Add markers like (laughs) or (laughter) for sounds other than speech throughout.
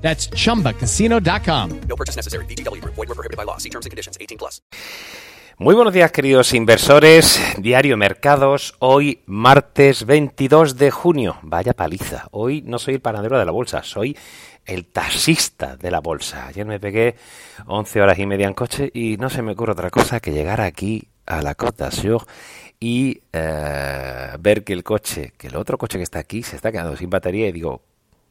That's chumbacasino.com. No purchase necessary. VGW Group. Void where prohibited by law. See terms and conditions. 18 plus. Muy buenos días, queridos inversores. Diario Mercados, hoy martes 22 de junio. Vaya paliza. Hoy no soy el panadero de la bolsa, soy el taxista de la bolsa. Ayer me pegué 11 horas y media en coche y no se me ocurre otra cosa que llegar aquí a la Côte d'Azur y eh, ver que el coche, que el otro coche que está aquí se está quedando sin batería y digo,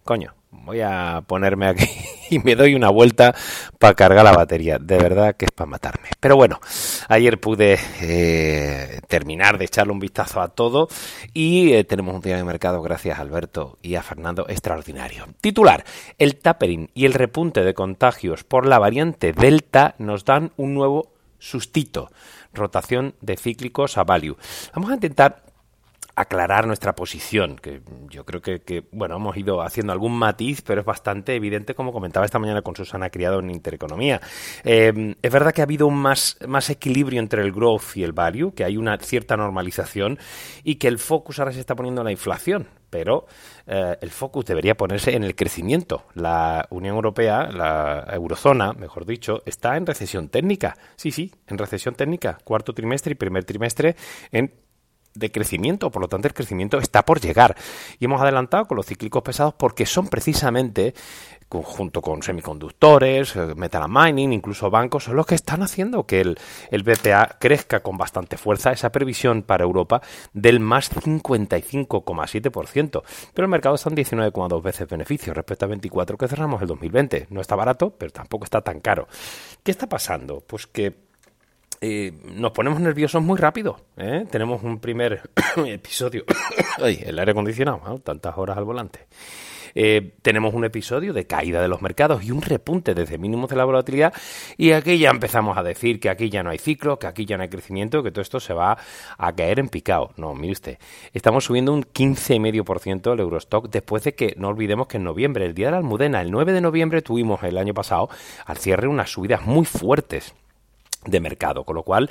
coño, voy a ponerme aquí (laughs) y me doy una vuelta para cargar la batería. De verdad que es para matarme. Pero bueno, ayer pude eh, terminar de echarle un vistazo a todo y eh, tenemos un día de mercado gracias a Alberto y a Fernando extraordinario. Titular, el tapering y el repunte de contagios por la variante Delta nos dan un nuevo sustito. Rotación de cíclicos a value. Vamos a intentar aclarar nuestra posición, que yo creo que, que, bueno, hemos ido haciendo algún matiz, pero es bastante evidente, como comentaba esta mañana con Susana Criado en Intereconomía. Eh, es verdad que ha habido un más, más equilibrio entre el growth y el value, que hay una cierta normalización y que el focus ahora se está poniendo en la inflación, pero eh, el focus debería ponerse en el crecimiento. La Unión Europea, la eurozona, mejor dicho, está en recesión técnica. Sí, sí, en recesión técnica. Cuarto trimestre y primer trimestre en de crecimiento, por lo tanto el crecimiento está por llegar. Y hemos adelantado con los cíclicos pesados porque son precisamente, junto con semiconductores, metal mining, incluso bancos, son los que están haciendo que el, el BPA crezca con bastante fuerza, esa previsión para Europa del más 55,7%. Pero el mercado está en 19,2 veces beneficio respecto a 24 que cerramos el 2020. No está barato, pero tampoco está tan caro. ¿Qué está pasando? Pues que nos ponemos nerviosos muy rápido. ¿eh? Tenemos un primer (coughs) episodio. (coughs) El aire acondicionado, tantas horas al volante. Eh, tenemos un episodio de caída de los mercados y un repunte desde mínimos de la volatilidad y aquí ya empezamos a decir que aquí ya no hay ciclo, que aquí ya no hay crecimiento, que todo esto se va a caer en picado. No, mire usted, estamos subiendo un 15,5% el Eurostock después de que, no olvidemos que en noviembre, el día de la Almudena, el 9 de noviembre tuvimos el año pasado al cierre unas subidas muy fuertes de mercado, con lo cual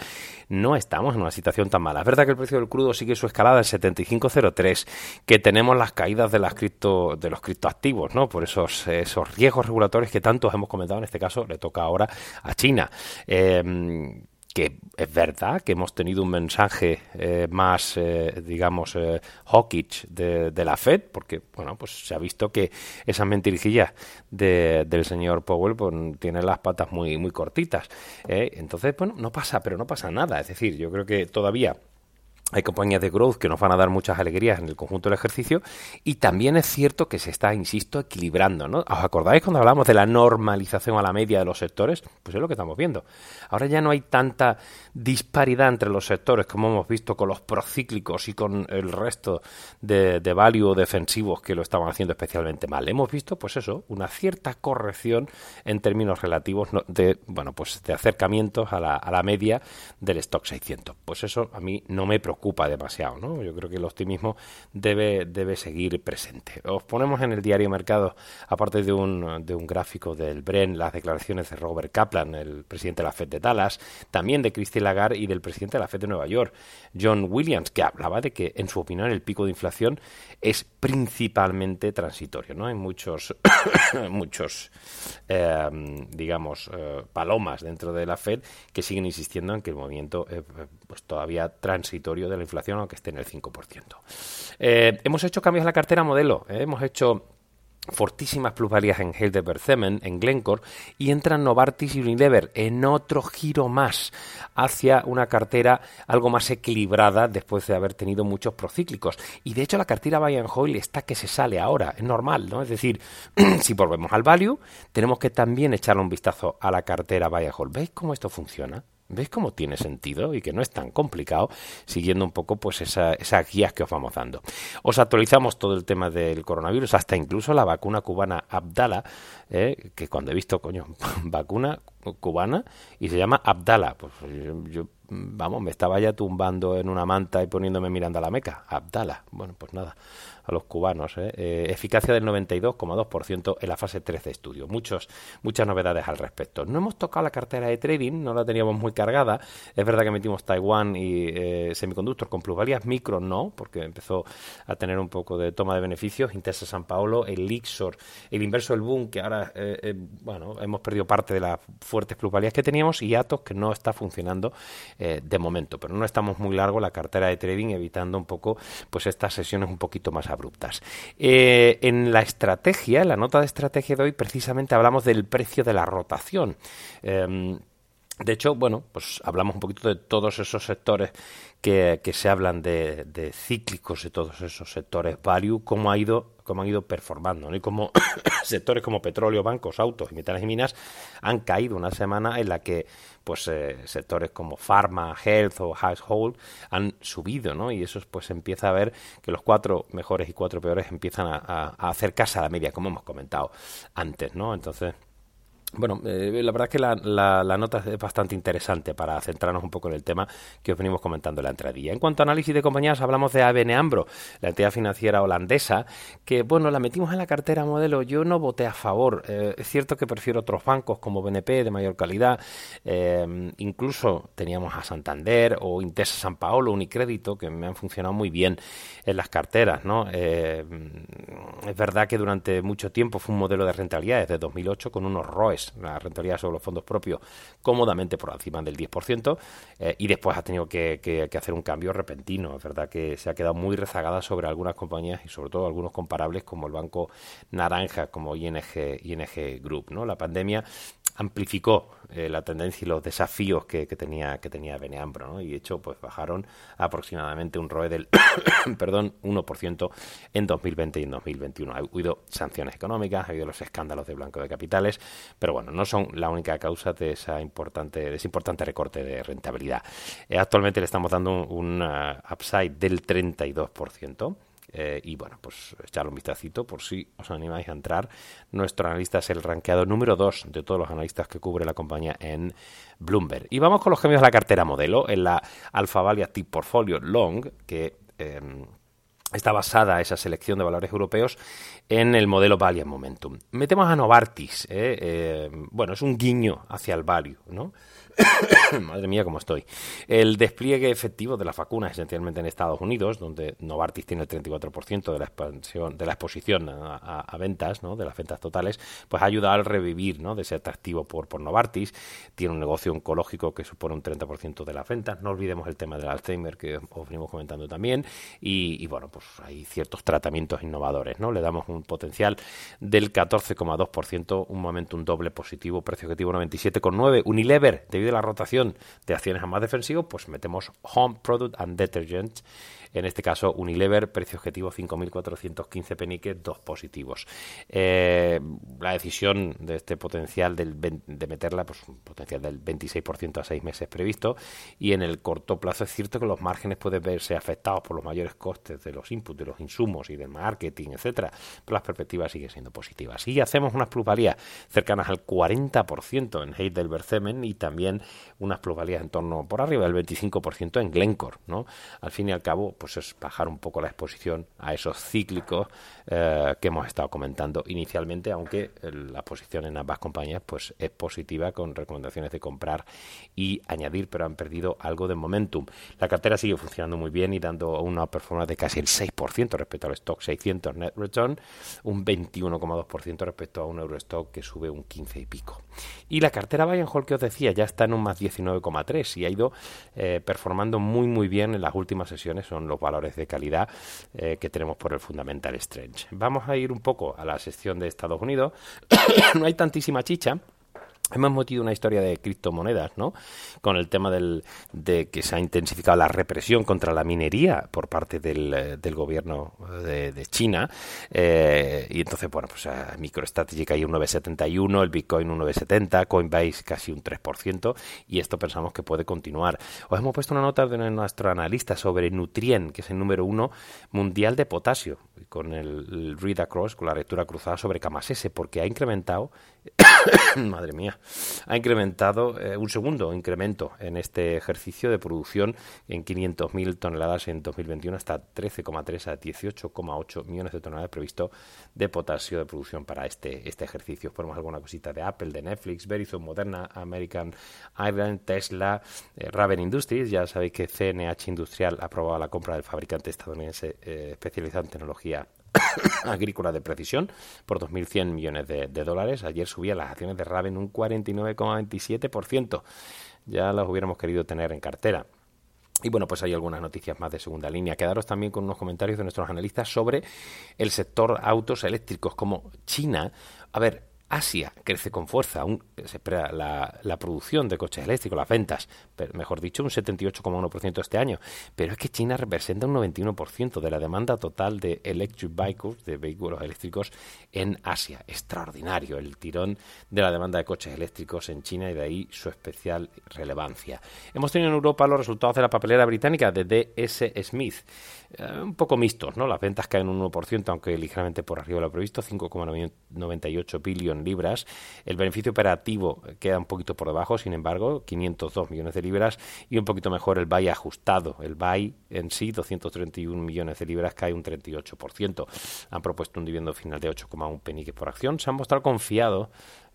no estamos en una situación tan mala. Es verdad que el precio del crudo sigue su escalada en 75.03, que tenemos las caídas de las cripto, de los criptoactivos, ¿no? Por esos, esos riesgos regulatorios que tantos hemos comentado, en este caso le toca ahora a China. Eh, que es verdad que hemos tenido un mensaje eh, más, eh, digamos, eh, hawkish de, la Fed, porque, bueno, pues se ha visto que esa mentirijilla de, del señor Powell pues, tiene las patas muy, muy cortitas. Entonces, bueno, no pasa, pero no pasa nada. Es decir, yo creo que todavía hay compañías de growth que nos van a dar muchas alegrías en el conjunto del ejercicio y también es cierto que se está, insisto, equilibrando. ¿Os acordáis cuando hablamos de la normalización a la media de los sectores? Pues es lo que estamos viendo. Ahora ya no hay tanta disparidad entre los sectores como hemos visto con los procíclicos y con el resto de, de value defensivos que lo estaban haciendo especialmente mal. Hemos visto, pues eso, una cierta corrección en términos relativos de, bueno, pues de acercamientos a la, a la media del stock 600. Pues eso a mí no me preocupa preocupa demasiado, ¿no? Yo creo que el optimismo debe, debe seguir presente. Os ponemos en el diario Mercado, aparte de un, de un gráfico del Bren, las declaraciones de Robert Kaplan, el presidente de la Fed de Dallas, también de Christine Lagarde y del presidente de la Fed de Nueva York, John Williams, que hablaba de que, en su opinión, el pico de inflación es principalmente transitorio, ¿no? Hay muchos, (coughs) muchos eh, digamos, eh, palomas dentro de la Fed que siguen insistiendo en que el movimiento es pues, todavía transitorio de la inflación, aunque esté en el 5%. Eh, hemos hecho cambios en la cartera modelo, ¿eh? hemos hecho fortísimas plusvalías en Heidelberg-Zemen, en Glencore, y entran Novartis y Unilever en otro giro más hacia una cartera algo más equilibrada después de haber tenido muchos procíclicos. Y de hecho la cartera Bayern Hoyle está que se sale ahora, es normal, ¿no? Es decir, (clears throat) si volvemos al value, tenemos que también echarle un vistazo a la cartera Bayern Hoyle. ¿Veis cómo esto funciona? ¿Veis cómo tiene sentido y que no es tan complicado siguiendo un poco pues esa, esas guías que os vamos dando? Os actualizamos todo el tema del coronavirus, hasta incluso la vacuna cubana Abdala, eh, que cuando he visto, coño, (laughs) vacuna cubana y se llama Abdala, pues yo, vamos, me estaba ya tumbando en una manta y poniéndome mirando a la meca. Abdala, bueno, pues nada, a los cubanos. ¿eh? Eh, eficacia del 92,2% en la fase 3 de estudio. Muchos, muchas novedades al respecto. No hemos tocado la cartera de trading, no la teníamos muy cargada. Es verdad que metimos Taiwán y eh, semiconductor con plusvalías, micro no, porque empezó a tener un poco de toma de beneficios. Intesa San Paolo, el Lixor, el inverso del Boom, que ahora, bueno, hemos perdido parte de las fuertes plusvalías que teníamos, y Atos, que no está funcionando de momento. Pero no estamos muy largo la cartera de trading, evitando un poco pues estas sesiones un poquito más abruptas. Eh, en la estrategia, en la nota de estrategia de hoy, precisamente hablamos del precio de la rotación. Em, de hecho, bueno, pues hablamos un poquito de todos esos sectores que, se hablan de, cíclicos, de todos esos sectores value, cómo ha ido cómo han ido performando, y cómo (coughs) sectores como petróleo, bancos, autos y metales y minas han caído una semana en la que pues eh, sectores como pharma, health o household han subido, ¿no? Y eso pues empieza a ver que los cuatro mejores y cuatro peores empiezan a, a hacer casa a la media, como hemos comentado antes, ¿no? Entonces bueno, eh, la verdad es que la, nota es bastante interesante para centrarnos un poco en el tema que os venimos comentando en la entradilla. En cuanto a análisis de compañías, hablamos de ABN AMBRO, la entidad financiera holandesa, que, bueno, la metimos en la cartera modelo. Yo no voté a favor. Eh, es cierto que prefiero otros bancos como BNP de mayor calidad. Eh, incluso teníamos a Santander o Intesa San Paolo, Unicrédito, que me han funcionado muy bien en las carteras, ¿no? es verdad que durante mucho tiempo fue un modelo de rentabilidad desde 2008 con unos ROEs la rentabilidad sobre los fondos propios, cómodamente por encima del 10%, eh, y después ha tenido que, hacer un cambio repentino. Es verdad que se ha quedado muy rezagada sobre algunas compañías y sobre todo algunos comparables como el Banco Naranja, como ING, ING Group. ¿no? La pandemia amplificó eh, la tendencia y los desafíos que, tenía que tenía Beneambro, y de hecho pues bajaron aproximadamente un ROE del (coughs) perdón 1% en 2020 y en 2021. Ha habido sanciones económicas, ha habido los escándalos de blanco de capitales, pero bueno, no son la única causa de esa importante de ese importante recorte de rentabilidad. Eh, actualmente le estamos dando un, un uh, upside del 32%. Eh, y bueno, pues echarle un vistacito por si os animáis a entrar. Nuestro analista es el rankeado número 2 de todos los analistas que cubre la compañía en Bloomberg. Y vamos con los cambios de la cartera modelo en la Alpha Value Active Portfolio Long, que em, está basada esa selección de valores europeos en el modelo Value Momentum. Metemos a Novartis, ¿eh? Eh, bueno, es un guiño hacia el value, ¿no? (coughs) Madre mía, cómo estoy. El despliegue efectivo de las vacunas, esencialmente en Estados Unidos, donde Novartis tiene el 34% de la expansión, de la exposición a, ventas, ¿no? de las ventas totales, pues ha ayudado al revivir ¿no? de ese atractivo por, por Novartis. Tiene un negocio oncológico que supone un 30% de las ventas. No olvidemos el tema del Alzheimer que os venimos comentando también. Y, bueno, pues hay ciertos tratamientos innovadores. ¿no? Le damos un potencial del 14,2%, un momento un doble positivo, precio objetivo 97,9. Unilever, debido la rotación de acciones a más defensivos, pues metemos Home Product and Detergent en este caso, Unilever, precio objetivo 5.415 peniques, dos positivos. Eh, la decisión de este potencial del, de meterla, pues un potencial del 26% a seis meses previsto, y en el corto plazo es cierto que los márgenes pueden verse afectados por los mayores costes de los inputs, de los insumos y del marketing, etcétera, pero las perspectivas siguen siendo positivas. Y hacemos unas plusvalías cercanas al 40% en Heidelberg Cement y también unas plusvalías en torno por arriba del 25% en Glencore, ¿no? Al fin y al cabo, pues es bajar un poco la exposición a esos cíclicos eh, que hemos estado comentando inicialmente, aunque la posición en ambas compañías pues es positiva con recomendaciones de comprar y añadir, pero han perdido algo de momentum. La cartera sigue funcionando muy bien y dando una performance de casi el 6% respecto al stock 600 net return, un 21,2% respecto a un Eurostock que sube un 15 y pico. Y la cartera Hall que os decía ya está en un más 19,3 y ha ido eh, performando muy muy bien en las últimas sesiones, son los valores de calidad eh, que tenemos por el Fundamental Strange. Vamos a ir un poco a la sección de Estados Unidos. (coughs) no hay tantísima chicha. Hemos metido una historia de criptomonedas, ¿no? Con el tema del, de que se ha intensificado la represión contra la minería por parte del, eh, del gobierno de, de China. Eh, y entonces, bueno, pues a MicroStrategy cae un 9,71, el Bitcoin un 9,70, Coinbase casi un 3%, y esto pensamos que puede continuar. Os hemos puesto una nota de nuestro analista sobre Nutrien, que es el número uno mundial de potasio, con el, el read across, con la lectura cruzada sobre Camasese, porque ha incrementado, (coughs) madre mía, ha incrementado eh, un segundo incremento en este ejercicio de producción en 500.000 toneladas en 2021 hasta 13,3 a 18,8 millones de toneladas previsto de potasio de producción para este, este ejercicio. Ponemos alguna cosita de Apple, de Netflix, Verizon, Moderna, American Iron, Tesla, eh, Raven Industries. Ya sabéis que CNH Industrial ha aprobado la compra del fabricante estadounidense eh, especializado en tecnología (coughs) agrícola de precisión por 2.100 millones de, dólares. Ayer subía las acciones de Raven un 49,27%. Ya las hubiéramos querido tener en cartera. Y bueno, pues hay algunas noticias más de segunda línea. Quedaros también con unos comentarios de nuestros analistas sobre el sector autos eléctricos, como China. A ver, Asia crece con fuerza, aún se espera la, producción de coches eléctricos, las ventas, mejor dicho, un 78,1% este año. Pero es que China representa un 91% de la demanda total de electric vehicles, de vehículos eléctricos en Asia. Extraordinario el tirón de la demanda de coches eléctricos en China y de ahí su especial relevancia. Hemos tenido en Europa los resultados de la papelera británica de DS Smith. Eh, un poco mixtos, ¿no? Las ventas caen un 1%, aunque ligeramente por arriba de lo previsto, 5,98 billones libras. El beneficio operativo queda un poquito por debajo, sin embargo, 502 millones de libras y un poquito mejor el BAI ajustado. El BAI en sí, 231 millones de libras, cae un 38%. Han propuesto un dividendo final de 8,1 peniques por acción. Se han mostrado confiados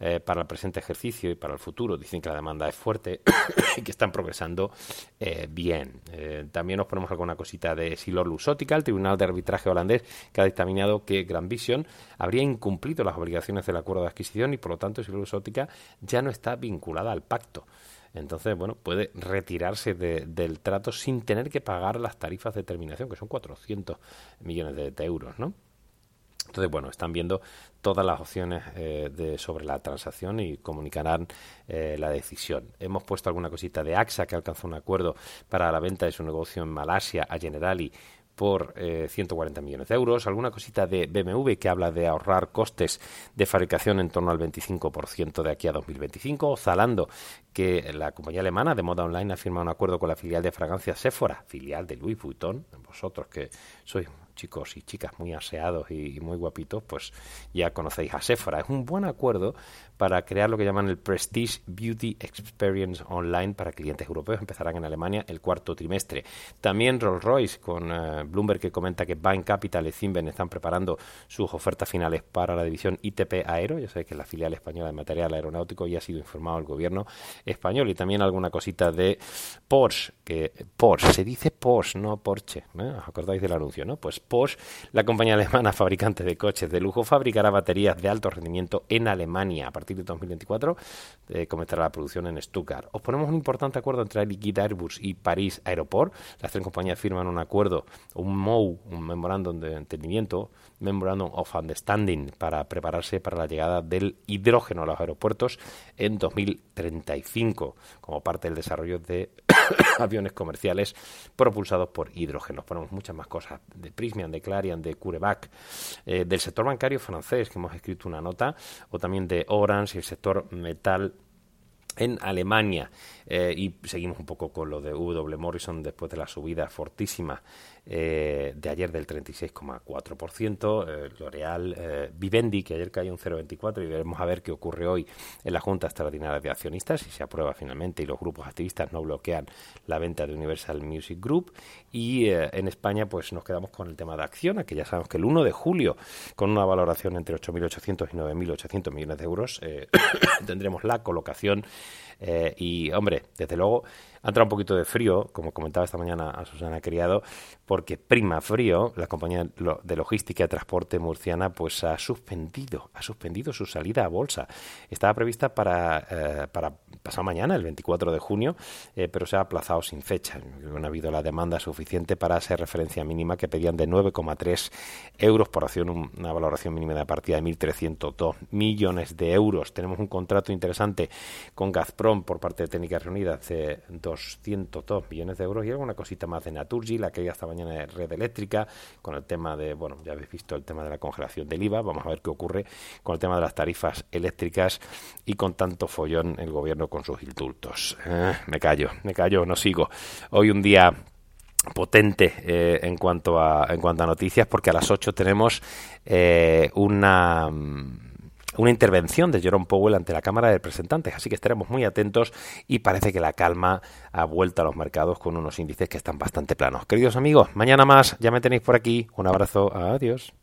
eh, para el presente ejercicio y para el futuro. Dicen que la demanda es fuerte (coughs) y que están progresando eh, bien. Eh, también nos ponemos alguna cosita de Silor Lusótica, el Tribunal de Arbitraje holandés, que ha dictaminado que Grand Vision habría incumplido las obligaciones del acuerdo de adquisición y, por lo tanto, Silor Lusótica ya no está vinculada al pacto. Entonces, bueno, puede retirarse de, del trato sin tener que pagar las tarifas de terminación, que son 400 millones de, de euros, ¿no? Entonces, bueno, están viendo todas las opciones eh, de, sobre la transacción y comunicarán eh, la decisión. Hemos puesto alguna cosita de AXA que alcanzó un acuerdo para la venta de su negocio en Malasia a Generali por eh, 140 millones de euros, alguna cosita de BMW que habla de ahorrar costes de fabricación en torno al 25% de aquí a 2025, Zalando, que la compañía alemana de moda online ha firmado un acuerdo con la filial de fragancias Sephora, filial de Louis Vuitton, vosotros que sois chicos y chicas muy aseados y, y, muy guapitos, pues ya conocéis a Sephora. Es un buen acuerdo para crear lo que llaman el Prestige Beauty Experience Online para clientes europeos. Empezarán en Alemania el cuarto trimestre. También Rolls-Royce con uh, Bloomberg que comenta que Bain Capital y Zinben están preparando sus ofertas finales para la división ITP Aero. Ya sabéis que es la filial española de material aeronáutico ya ha sido informado el gobierno español. Y también alguna cosita de Porsche, que Porsche, se dice Porsche, no Porsche. ¿eh? ¿Os acordáis del anuncio, no? Pues Porsche, la compañía alemana (laughs) fabricante de coches de lujo, fabricará baterías de alto rendimiento en Alemania. A partir de 2024 eh, comenzará la producción en Stuttgart. Os ponemos un importante acuerdo entre Liquid Airbus y París Aeroport. Las tres compañías firman un acuerdo, un MOU, un Memorandum de Entendimiento, Memorandum of Understanding, para prepararse para la llegada del hidrógeno a los aeropuertos en 2035, como parte del desarrollo de (coughs) aviones comerciales propulsados por hidrógeno. Ponemos muchas más cosas de Prismian, de Clarion, de Curevac, eh, del sector bancario francés, que hemos escrito una nota, o también de Orange y el sector metal en Alemania. Eh, y seguimos un poco con lo de W. Morrison después de la subida fortísima eh, de ayer del 36,4%. Eh, L'Oreal, eh, Vivendi, que ayer cayó un 0,24% y veremos a ver qué ocurre hoy en la Junta Extraordinaria de Accionistas, si se aprueba finalmente y los grupos activistas no bloquean la venta de Universal Music Group. Y eh, en España pues nos quedamos con el tema de Acciona, que ya sabemos que el 1 de julio, con una valoración entre 8.800 y 9.800 millones de euros, (coughs) tendremos la colocación y, hombre, desde luego ha entrado un poquito de frío, como comentaba esta mañana a Susana Criado, porque Prima Frío, la compañía de logística y transporte murciana, pues ha suspendido, ha suspendido su salida a bolsa. Estaba prevista para, eh, para pasado mañana, el 24 de junio, eh, pero se ha aplazado sin fecha. No ha habido la demanda suficiente para esa referencia mínima que pedían de 9,3 euros por acción, una valoración mínima de partida de 1.302 millones de euros. Tenemos un contrato interesante con Gazprom por parte de Técnicas Reunidas de 202 millones de euros y alguna cosita más de Naturgy, la que ya esta mañana de red eléctrica, con el tema de, bueno, ya habéis visto el tema de la congelación del IVA, vamos a ver qué ocurre con el tema de las tarifas eléctricas y con tanto follón el gobierno con sus indultos. Eh, me callo, me callo, no sigo. Hoy un día potente eh, en cuanto a en cuanto a noticias porque a las 8 tenemos eh, una una intervención de Jerome Powell ante la Cámara de Representantes. Así que estaremos muy atentos y parece que la calma ha vuelto a los mercados con unos índices que están bastante planos. Queridos amigos, mañana más, ya me tenéis por aquí. Un abrazo, adiós.